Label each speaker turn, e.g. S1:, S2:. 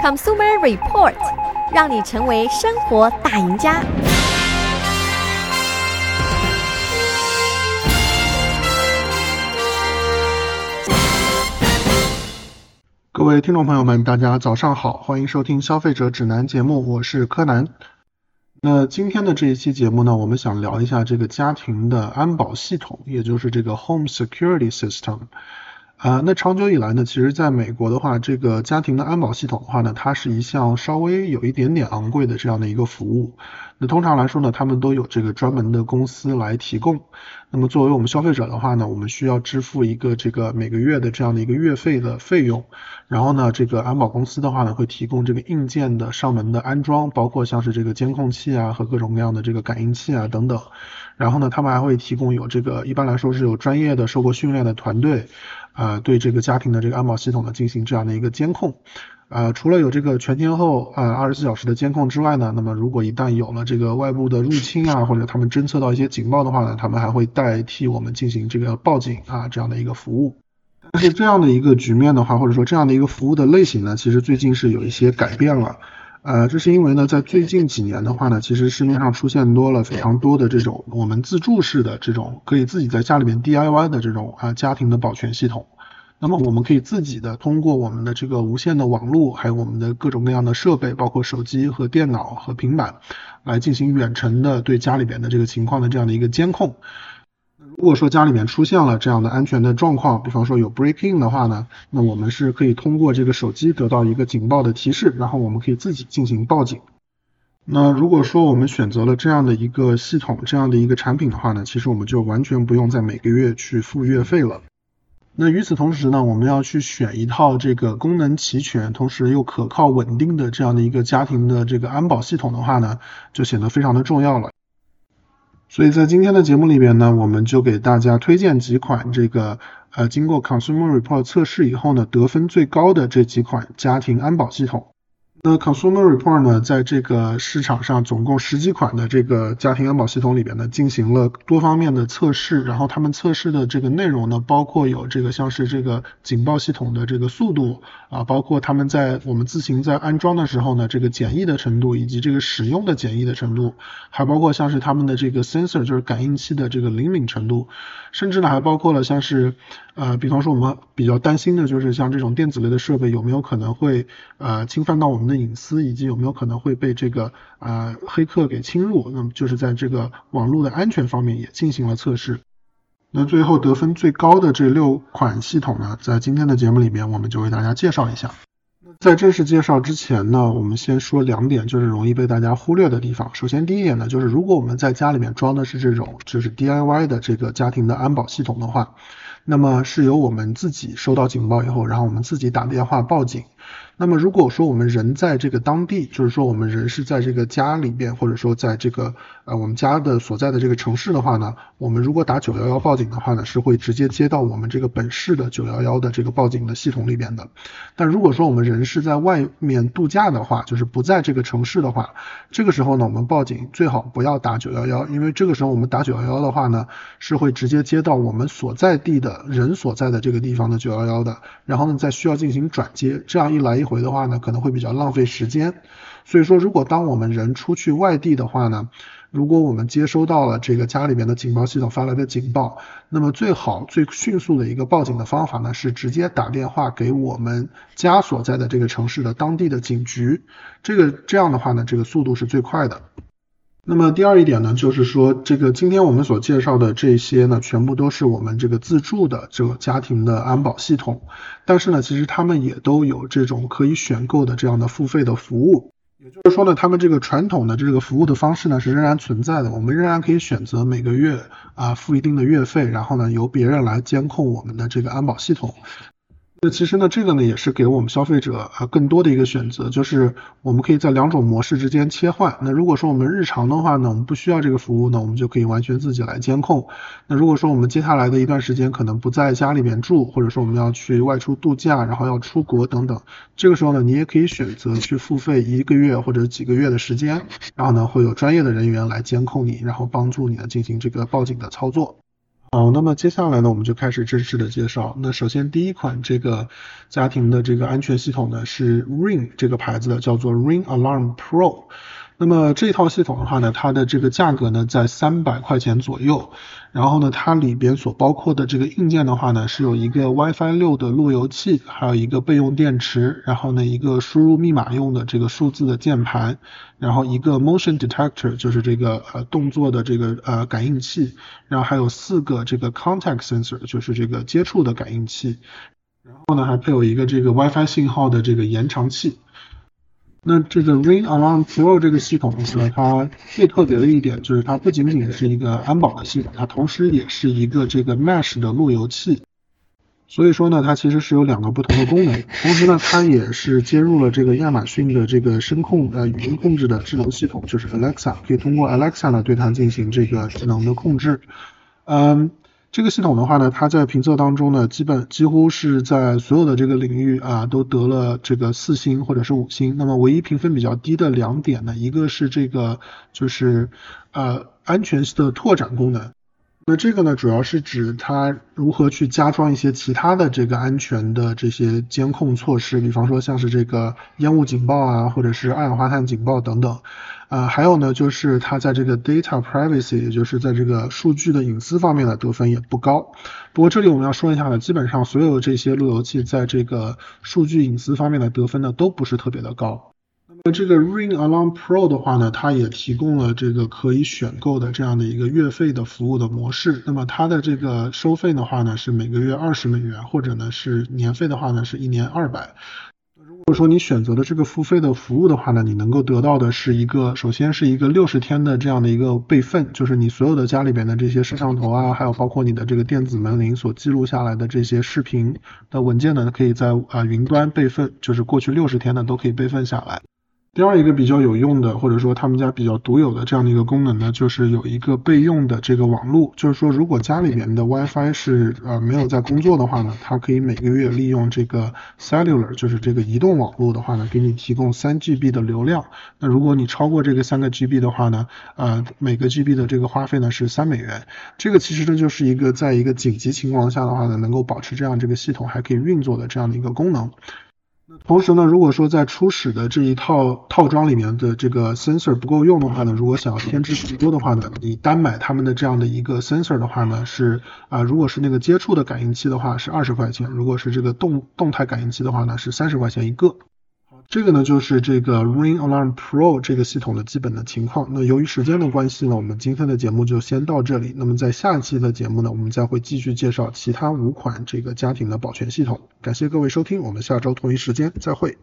S1: Consumer Report，让你成为生活大赢家。
S2: 各位听众朋友们，大家早上好，欢迎收听消费者指南节目，我是柯南。那今天的这一期节目呢，我们想聊一下这个家庭的安保系统，也就是这个 Home Security System。啊，那长久以来呢，其实在美国的话，这个家庭的安保系统的话呢，它是一项稍微有一点点昂贵的这样的一个服务。那通常来说呢，他们都有这个专门的公司来提供。那么作为我们消费者的话呢，我们需要支付一个这个每个月的这样的一个月费的费用。然后呢，这个安保公司的话呢，会提供这个硬件的上门的安装，包括像是这个监控器啊和各种各样的这个感应器啊等等。然后呢，他们还会提供有这个一般来说是有专业的受过训练的团队。呃，对这个家庭的这个安保系统呢进行这样的一个监控，呃，除了有这个全天候啊二十四小时的监控之外呢，那么如果一旦有了这个外部的入侵啊，或者他们侦测到一些警报的话呢，他们还会代替我们进行这个报警啊这样的一个服务。但是这样的一个局面的话，或者说这样的一个服务的类型呢，其实最近是有一些改变了。呃，这是因为呢，在最近几年的话呢，其实市面上出现多了非常多的这种我们自助式的这种可以自己在家里面 DIY 的这种啊家庭的保全系统。那么我们可以自己的通过我们的这个无线的网络，还有我们的各种各样的设备，包括手机和电脑和平板，来进行远程的对家里边的这个情况的这样的一个监控。如果说家里面出现了这样的安全的状况，比方说有 break in 的话呢，那我们是可以通过这个手机得到一个警报的提示，然后我们可以自己进行报警。那如果说我们选择了这样的一个系统，这样的一个产品的话呢，其实我们就完全不用再每个月去付月费了。那与此同时呢，我们要去选一套这个功能齐全，同时又可靠稳定的这样的一个家庭的这个安保系统的话呢，就显得非常的重要了。所以在今天的节目里边呢，我们就给大家推荐几款这个呃经过 Consumer Report 测试以后呢，得分最高的这几款家庭安保系统。那 Consumer Report 呢，在这个市场上总共十几款的这个家庭安保系统里边呢，进行了多方面的测试，然后他们测试的这个内容呢，包括有这个像是这个警报系统的这个速度啊，包括他们在我们自行在安装的时候呢，这个简易的程度，以及这个使用的简易的程度，还包括像是他们的这个 sensor 就是感应器的这个灵敏程度，甚至呢还包括了像是呃，比方说我们比较担心的就是像这种电子类的设备有没有可能会呃侵犯到我们的隐私以及有没有可能会被这个啊、呃、黑客给侵入，那么就是在这个网络的安全方面也进行了测试。那最后得分最高的这六款系统呢，在今天的节目里面我们就为大家介绍一下。在正式介绍之前呢，我们先说两点，就是容易被大家忽略的地方。首先第一点呢，就是如果我们在家里面装的是这种就是 DIY 的这个家庭的安保系统的话，那么是由我们自己收到警报以后，然后我们自己打电话报警。那么如果说我们人在这个当地，就是说我们人是在这个家里边，或者说在这个呃我们家的所在的这个城市的话呢，我们如果打九幺幺报警的话呢，是会直接接到我们这个本市的九幺幺的这个报警的系统里边的。但如果说我们人是在外面度假的话，就是不在这个城市的话，这个时候呢，我们报警最好不要打九幺幺，因为这个时候我们打九幺幺的话呢，是会直接接到我们所在地的人所在的这个地方的九幺幺的，然后呢再需要进行转接，这样一来一回的话呢，可能会比较浪费时间。所以说，如果当我们人出去外地的话呢，如果我们接收到了这个家里面的警报系统发来的警报，那么最好最迅速的一个报警的方法呢，是直接打电话给我们家所在的这个城市的当地的警局。这个这样的话呢，这个速度是最快的。那么第二一点呢，就是说这个今天我们所介绍的这些呢，全部都是我们这个自助的这个家庭的安保系统，但是呢，其实他们也都有这种可以选购的这样的付费的服务，也就是说呢，他们这个传统的这个服务的方式呢是仍然存在的，我们仍然可以选择每个月啊付一定的月费，然后呢由别人来监控我们的这个安保系统。那其实呢，这个呢也是给我们消费者啊更多的一个选择，就是我们可以在两种模式之间切换。那如果说我们日常的话呢，我们不需要这个服务呢，我们就可以完全自己来监控。那如果说我们接下来的一段时间可能不在家里面住，或者说我们要去外出度假，然后要出国等等，这个时候呢，你也可以选择去付费一个月或者几个月的时间，然后呢会有专业的人员来监控你，然后帮助你呢进行这个报警的操作。好，那么接下来呢，我们就开始正式的介绍。那首先第一款这个家庭的这个安全系统呢，是 Ring 这个牌子的，叫做 Ring Alarm Pro。那么这套系统的话呢，它的这个价格呢在三百块钱左右。然后呢，它里边所包括的这个硬件的话呢，是有一个 WiFi 六的路由器，还有一个备用电池，然后呢一个输入密码用的这个数字的键盘，然后一个 Motion Detector 就是这个呃动作的这个呃感应器，然后还有四个这个 Contact Sensor 就是这个接触的感应器，然后呢还配有一个这个 WiFi 信号的这个延长器。那这个 Ring Alarm Pro 这个系统呢，它最特别的一点就是它不仅仅是一个安保的系统，它同时也是一个这个 Mesh 的路由器。所以说呢，它其实是有两个不同的功能。同时呢，它也是接入了这个亚马逊的这个声控呃语音控制的智能系统，就是 Alexa，可以通过 Alexa 呢对它进行这个智能的控制。嗯。这个系统的话呢，它在评测当中呢，基本几乎是在所有的这个领域啊，都得了这个四星或者是五星。那么唯一评分比较低的两点呢，一个是这个就是呃安全的拓展功能。那这个呢，主要是指它如何去加装一些其他的这个安全的这些监控措施，比方说像是这个烟雾警报啊，或者是二氧化碳警报等等。呃，还有呢，就是它在这个 data privacy，也就是在这个数据的隐私方面的得分也不高。不过这里我们要说一下呢，基本上所有这些路由器在这个数据隐私方面的得分呢，都不是特别的高。那这个 Ring Alarm Pro 的话呢，它也提供了这个可以选购的这样的一个月费的服务的模式。那么它的这个收费的话呢，是每个月二十美元，或者呢是年费的话呢，是一年二百。如果说你选择的这个付费的服务的话呢，你能够得到的是一个，首先是一个六十天的这样的一个备份，就是你所有的家里边的这些摄像头啊，还有包括你的这个电子门铃所记录下来的这些视频的文件呢，可以在啊云端备份，就是过去六十天呢都可以备份下来。第二一个比较有用的，或者说他们家比较独有的这样的一个功能呢，就是有一个备用的这个网络，就是说如果家里面的 WiFi 是呃没有在工作的话呢，它可以每个月利用这个 Cellular，就是这个移动网络的话呢，给你提供三 GB 的流量。那如果你超过这个三个 GB 的话呢，呃每个 GB 的这个花费呢是三美元。这个其实呢就是一个在一个紧急情况下的话呢，能够保持这样这个系统还可以运作的这样的一个功能。同时呢，如果说在初始的这一套套装里面的这个 sensor 不够用的话呢，如果想要添置更多的话呢，你单买他们的这样的一个 sensor 的话呢，是啊、如果是那个接触的感应器的话是二十块钱，如果是这个动动态感应器的话呢是三十块钱一个。这个呢就是这个 Ring Alarm Pro 这个系统的基本的情况。那由于时间的关系呢，我们今天的节目就先到这里。那么在下一期的节目呢，我们将会继续介绍其他五款这个家庭的保全系统。感谢各位收听，我们下周同一时间再会。